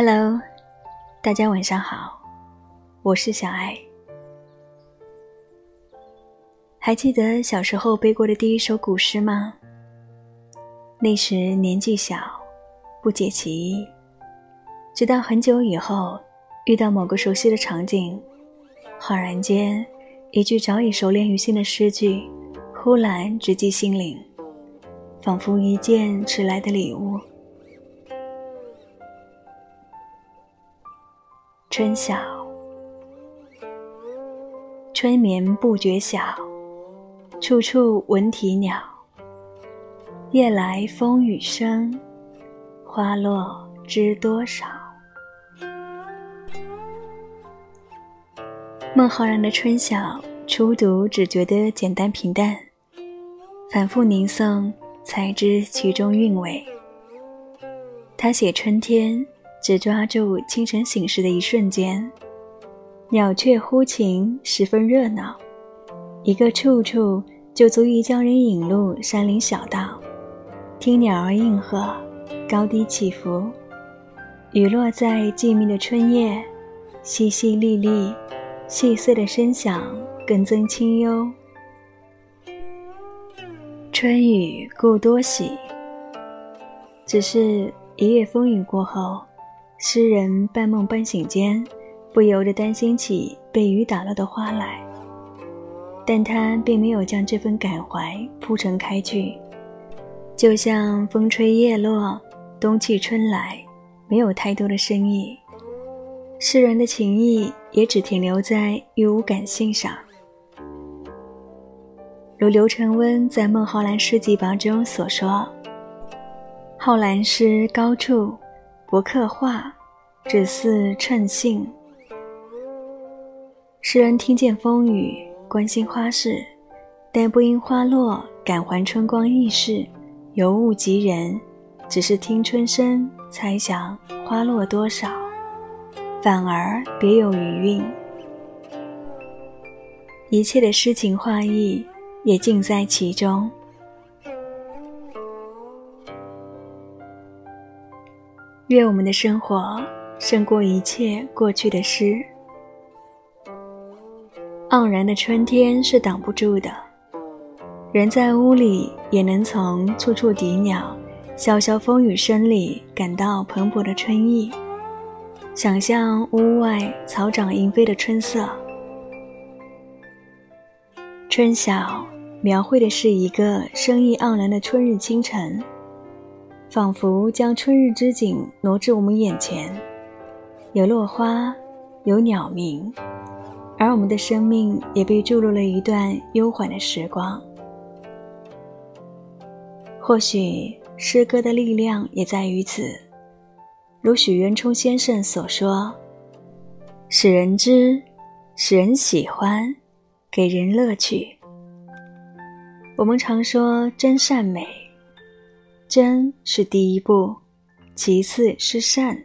Hello，大家晚上好，我是小爱。还记得小时候背过的第一首古诗吗？那时年纪小，不解其意，直到很久以后，遇到某个熟悉的场景，恍然间，一句早已熟练于心的诗句，忽然直击心灵，仿佛一件迟来的礼物。春晓，春眠不觉晓，处处闻啼鸟。夜来风雨声，花落知多少。孟浩然的《春晓》初读只觉得简单平淡，反复吟诵才知其中韵味。他写春天。只抓住清晨醒时的一瞬间，鸟雀呼晴，十分热闹。一个“处处”就足以将人引入山林小道，听鸟儿应和，高低起伏。雨落在寂谧的春夜，淅淅沥沥，细碎的声响更增清幽。春雨故多喜，只是一夜风雨过后。诗人半梦半醒间，不由得担心起被雨打落的花来，但他并没有将这份感怀铺陈开去，就像风吹叶落，冬去春来，没有太多的深意。诗人的情意也只停留在乐舞感性上，如刘承温在《孟浩然诗集榜》中所说：“浩然诗高处。”不刻画，只似称性。诗人听见风雨，关心花事，但不因花落感怀春光易逝，尤物及人，只是听春声，猜想花落多少，反而别有余韵。一切的诗情画意，也尽在其中。愿我们的生活胜过一切过去的诗。盎然的春天是挡不住的，人在屋里也能从处处啼鸟、潇潇风雨声里感到蓬勃的春意，想象屋外草长莺飞的春色。春晓描绘的是一个生意盎然的春日清晨。仿佛将春日之景挪至我们眼前，有落花，有鸟鸣，而我们的生命也被注入了一段悠缓的时光。或许诗歌的力量也在于此，如许渊冲先生所说：“使人知，使人喜欢，给人乐趣。”我们常说真善美。真是第一步，其次是善，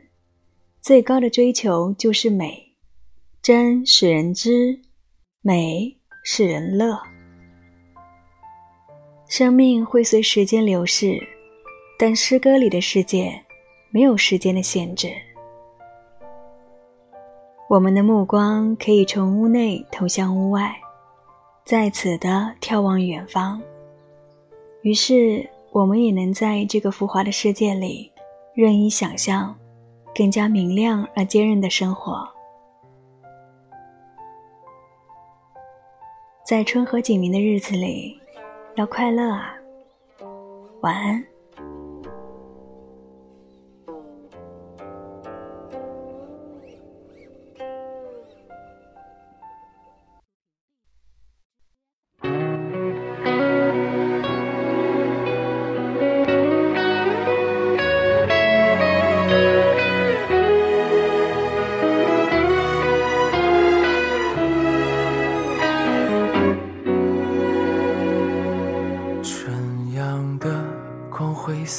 最高的追求就是美。真使人知，美使人乐。生命会随时间流逝，但诗歌里的世界没有时间的限制。我们的目光可以从屋内投向屋外，在此的眺望远方。于是。我们也能在这个浮华的世界里，任意想象更加明亮而坚韧的生活。在春和景明的日子里，要快乐啊！晚安。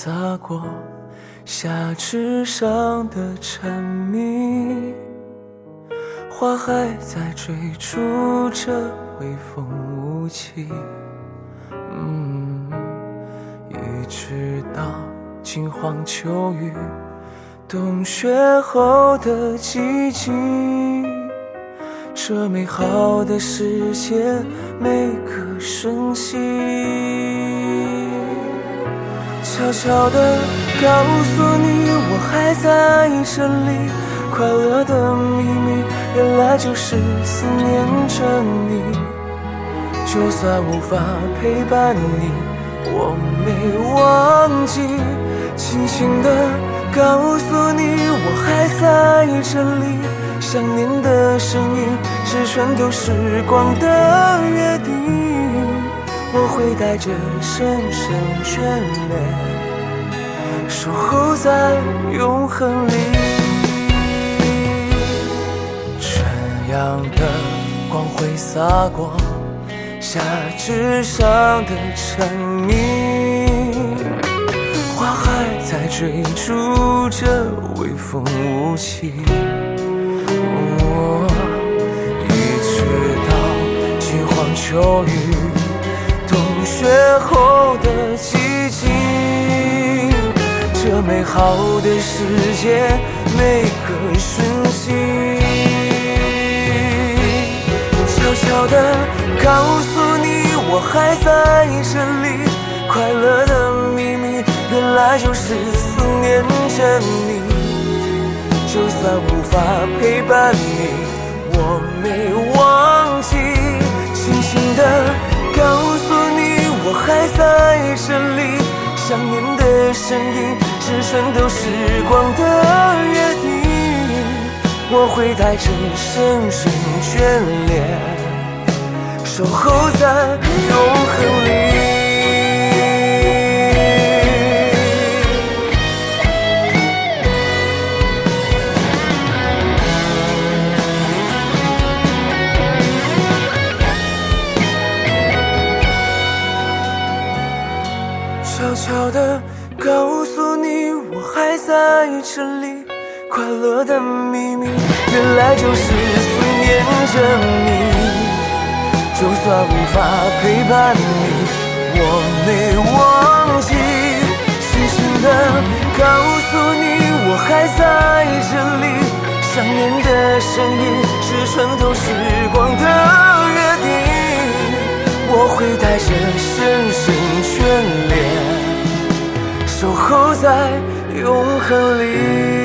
洒过夏池上的蝉鸣，花还在追逐着微风舞起。嗯，一直到金黄秋雨，冬雪后的寂静，这美好的世界每个瞬息，悄悄地告诉你，我还在这里。快乐的秘密，原来就是思念着你。就算无法陪伴你，我没忘记，轻轻地。告诉你，我还在这里。想念的声音，是穿透时光的约定。我会带着深深眷恋，守候在永恒里。春阳的光辉洒过夏枝上的蝉鸣。花海在追逐着微风无情，一直到金黄秋雨，雪后的寂静，这美好的世界每个瞬息，悄悄地告诉你，我还在这里，快乐的秘密。原来就是思念着你，就算无法陪伴你，我没忘记，轻轻地告诉你，我还在这里。想念的声音是穿透时光的约定，我会带着深深眷恋，守候在永恒里。这里。快乐的秘密，原来就是思念着你。就算无法陪伴你，我没忘记。轻轻地告诉你，我还在这里。想念的声音，是穿透时光的约定。我会带着深深眷恋。守候在永恒里。